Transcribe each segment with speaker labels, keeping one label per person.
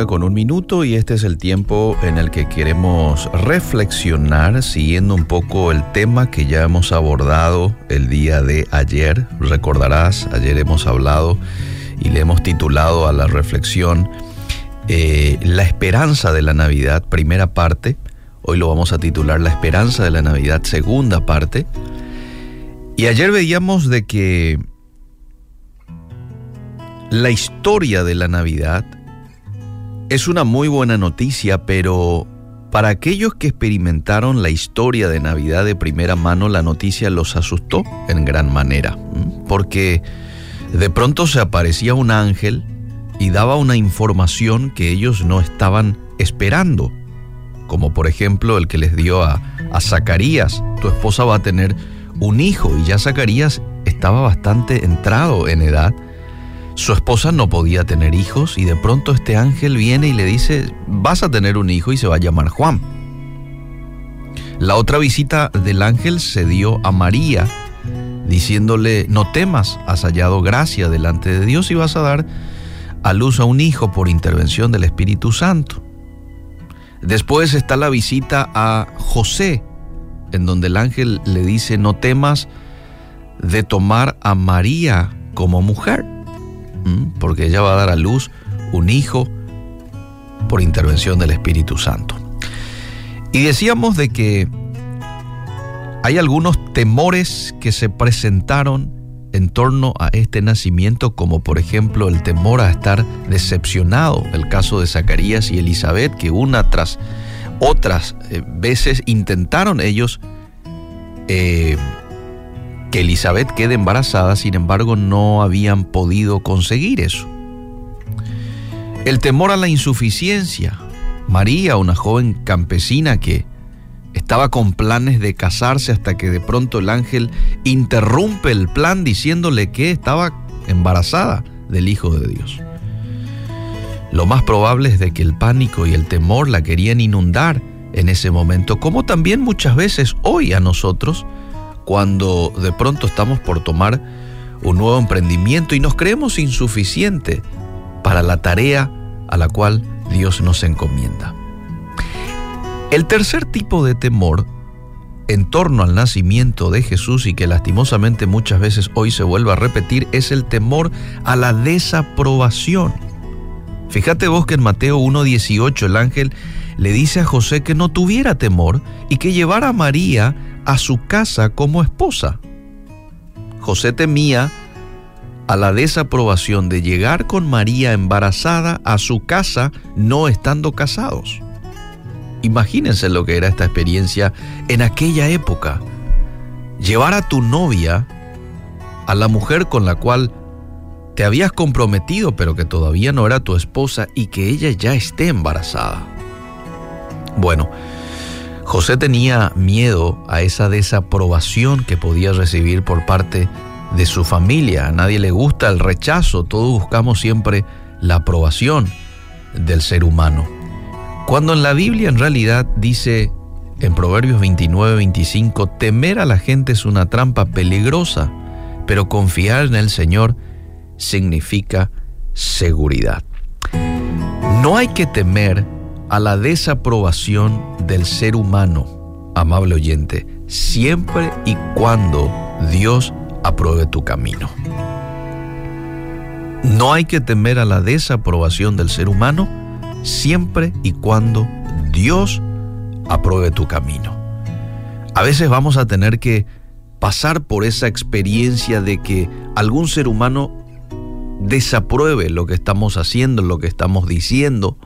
Speaker 1: 9 con un minuto y este es el tiempo en el que queremos reflexionar siguiendo un poco el tema que ya hemos abordado el día de ayer. Recordarás, ayer hemos hablado y le hemos titulado a la reflexión eh, La esperanza de la Navidad, primera parte. Hoy lo vamos a titular La esperanza de la Navidad, segunda parte. Y ayer veíamos de que la historia de la Navidad es una muy buena noticia, pero para aquellos que experimentaron la historia de Navidad de primera mano, la noticia los asustó en gran manera, porque de pronto se aparecía un ángel y daba una información que ellos no estaban esperando, como por ejemplo el que les dio a, a Zacarías, tu esposa va a tener un hijo, y ya Zacarías estaba bastante entrado en edad, su esposa no podía tener hijos y de pronto este ángel viene y le dice, vas a tener un hijo y se va a llamar Juan. La otra visita del ángel se dio a María, diciéndole, no temas, has hallado gracia delante de Dios y vas a dar a luz a un hijo por intervención del Espíritu Santo. Después está la visita a José, en donde el ángel le dice, no temas de tomar a María como mujer porque ella va a dar a luz un hijo por intervención del Espíritu Santo. Y decíamos de que hay algunos temores que se presentaron en torno a este nacimiento, como por ejemplo el temor a estar decepcionado, el caso de Zacarías y Elizabeth, que una tras otras eh, veces intentaron ellos eh, que Elizabeth quede embarazada, sin embargo no habían podido conseguir eso. El temor a la insuficiencia. María, una joven campesina que estaba con planes de casarse hasta que de pronto el ángel interrumpe el plan diciéndole que estaba embarazada del Hijo de Dios. Lo más probable es de que el pánico y el temor la querían inundar en ese momento, como también muchas veces hoy a nosotros cuando de pronto estamos por tomar un nuevo emprendimiento y nos creemos insuficiente para la tarea a la cual Dios nos encomienda. El tercer tipo de temor en torno al nacimiento de Jesús y que lastimosamente muchas veces hoy se vuelve a repetir es el temor a la desaprobación. Fíjate vos que en Mateo 1.18 el ángel le dice a José que no tuviera temor y que llevara a María a su casa como esposa. José temía a la desaprobación de llegar con María embarazada a su casa no estando casados. Imagínense lo que era esta experiencia en aquella época. Llevar a tu novia, a la mujer con la cual te habías comprometido pero que todavía no era tu esposa y que ella ya esté embarazada. Bueno, José tenía miedo a esa desaprobación que podía recibir por parte de su familia. A nadie le gusta el rechazo, todos buscamos siempre la aprobación del ser humano. Cuando en la Biblia en realidad dice en Proverbios 29, 25, temer a la gente es una trampa peligrosa, pero confiar en el Señor significa seguridad. No hay que temer a la desaprobación del ser humano, amable oyente, siempre y cuando Dios apruebe tu camino. No hay que temer a la desaprobación del ser humano siempre y cuando Dios apruebe tu camino. A veces vamos a tener que pasar por esa experiencia de que algún ser humano desapruebe lo que estamos haciendo, lo que estamos diciendo,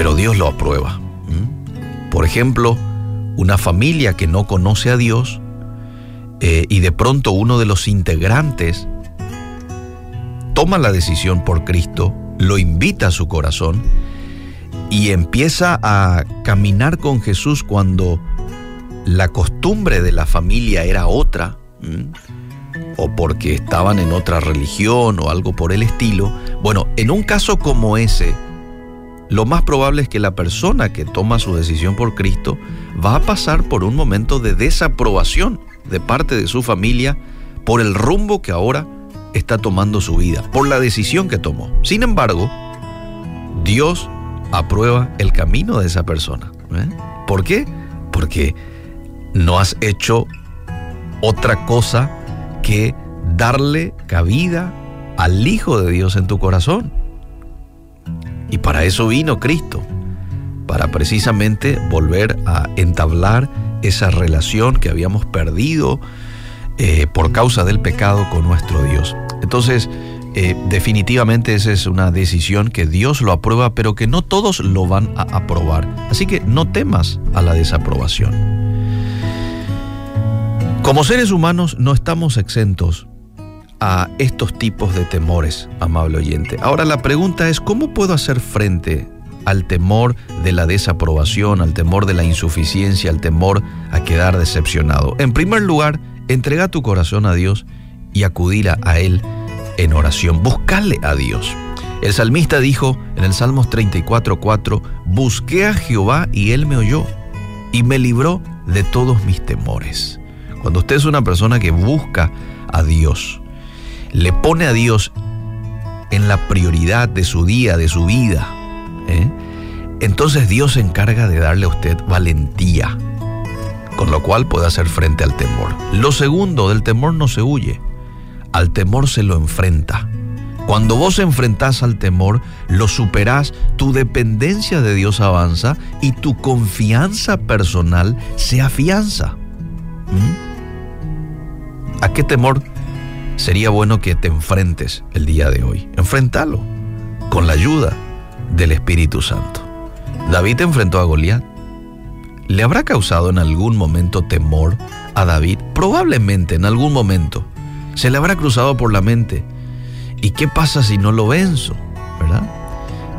Speaker 1: pero Dios lo aprueba. Por ejemplo, una familia que no conoce a Dios eh, y de pronto uno de los integrantes toma la decisión por Cristo, lo invita a su corazón y empieza a caminar con Jesús cuando la costumbre de la familia era otra, o porque estaban en otra religión o algo por el estilo. Bueno, en un caso como ese, lo más probable es que la persona que toma su decisión por Cristo va a pasar por un momento de desaprobación de parte de su familia por el rumbo que ahora está tomando su vida, por la decisión que tomó. Sin embargo, Dios aprueba el camino de esa persona. ¿eh? ¿Por qué? Porque no has hecho otra cosa que darle cabida al Hijo de Dios en tu corazón. Y para eso vino Cristo, para precisamente volver a entablar esa relación que habíamos perdido eh, por causa del pecado con nuestro Dios. Entonces, eh, definitivamente esa es una decisión que Dios lo aprueba, pero que no todos lo van a aprobar. Así que no temas a la desaprobación. Como seres humanos no estamos exentos a estos tipos de temores, amable oyente. Ahora la pregunta es, ¿cómo puedo hacer frente al temor de la desaprobación, al temor de la insuficiencia, al temor a quedar decepcionado? En primer lugar, entrega tu corazón a Dios y acudir a Él en oración. Buscale a Dios. El salmista dijo en el Salmos 34:4, busqué a Jehová y Él me oyó y me libró de todos mis temores. Cuando usted es una persona que busca a Dios, le pone a Dios en la prioridad de su día, de su vida, ¿eh? entonces Dios se encarga de darle a usted valentía, con lo cual puede hacer frente al temor. Lo segundo, del temor no se huye, al temor se lo enfrenta. Cuando vos enfrentás al temor, lo superás, tu dependencia de Dios avanza y tu confianza personal se afianza. ¿Mm? ¿A qué temor sería bueno que te enfrentes el día de hoy? Enfrentalo con la ayuda del Espíritu Santo. David enfrentó a Goliat. ¿Le habrá causado en algún momento temor a David? Probablemente en algún momento se le habrá cruzado por la mente. ¿Y qué pasa si no lo venzo? ¿Verdad?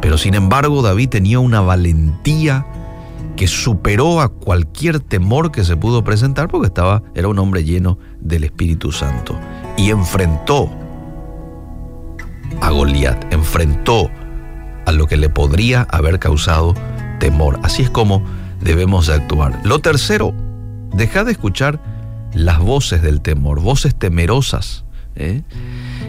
Speaker 1: Pero sin embargo David tenía una valentía que superó a cualquier temor que se pudo presentar porque estaba, era un hombre lleno del Espíritu Santo. Y enfrentó a Goliat, enfrentó a lo que le podría haber causado temor. Así es como debemos de actuar. Lo tercero, deja de escuchar las voces del temor, voces temerosas, ¿eh?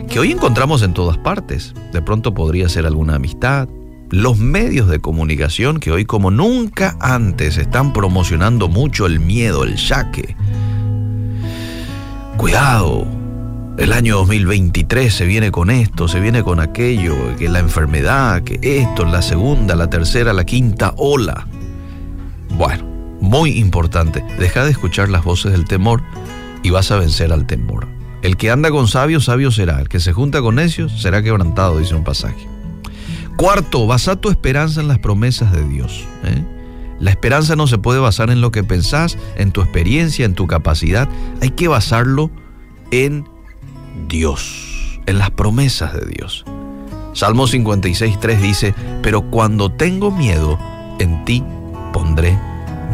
Speaker 1: que hoy encontramos en todas partes. De pronto podría ser alguna amistad, los medios de comunicación que hoy como nunca antes están promocionando mucho el miedo, el yaque. Cuidado, el año 2023 se viene con esto, se viene con aquello, que la enfermedad, que esto, la segunda, la tercera, la quinta ola. Bueno, muy importante, deja de escuchar las voces del temor y vas a vencer al temor. El que anda con sabios, sabio será. El que se junta con necios, será quebrantado, dice un pasaje. Cuarto, basa tu esperanza en las promesas de Dios. ¿eh? La esperanza no se puede basar en lo que pensás, en tu experiencia, en tu capacidad. Hay que basarlo en Dios, en las promesas de Dios. Salmo 56.3 dice, pero cuando tengo miedo, en ti pondré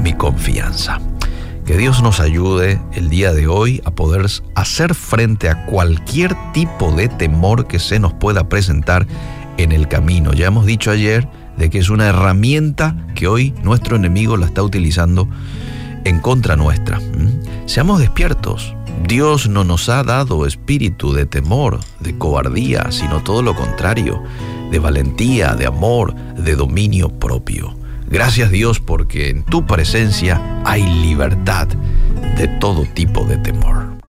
Speaker 1: mi confianza. Que Dios nos ayude el día de hoy a poder hacer frente a cualquier tipo de temor que se nos pueda presentar en el camino. Ya hemos dicho ayer de que es una herramienta que hoy nuestro enemigo la está utilizando en contra nuestra. ¿Mm? Seamos despiertos. Dios no nos ha dado espíritu de temor, de cobardía, sino todo lo contrario, de valentía, de amor, de dominio propio. Gracias Dios porque en tu presencia hay libertad de todo tipo de temor.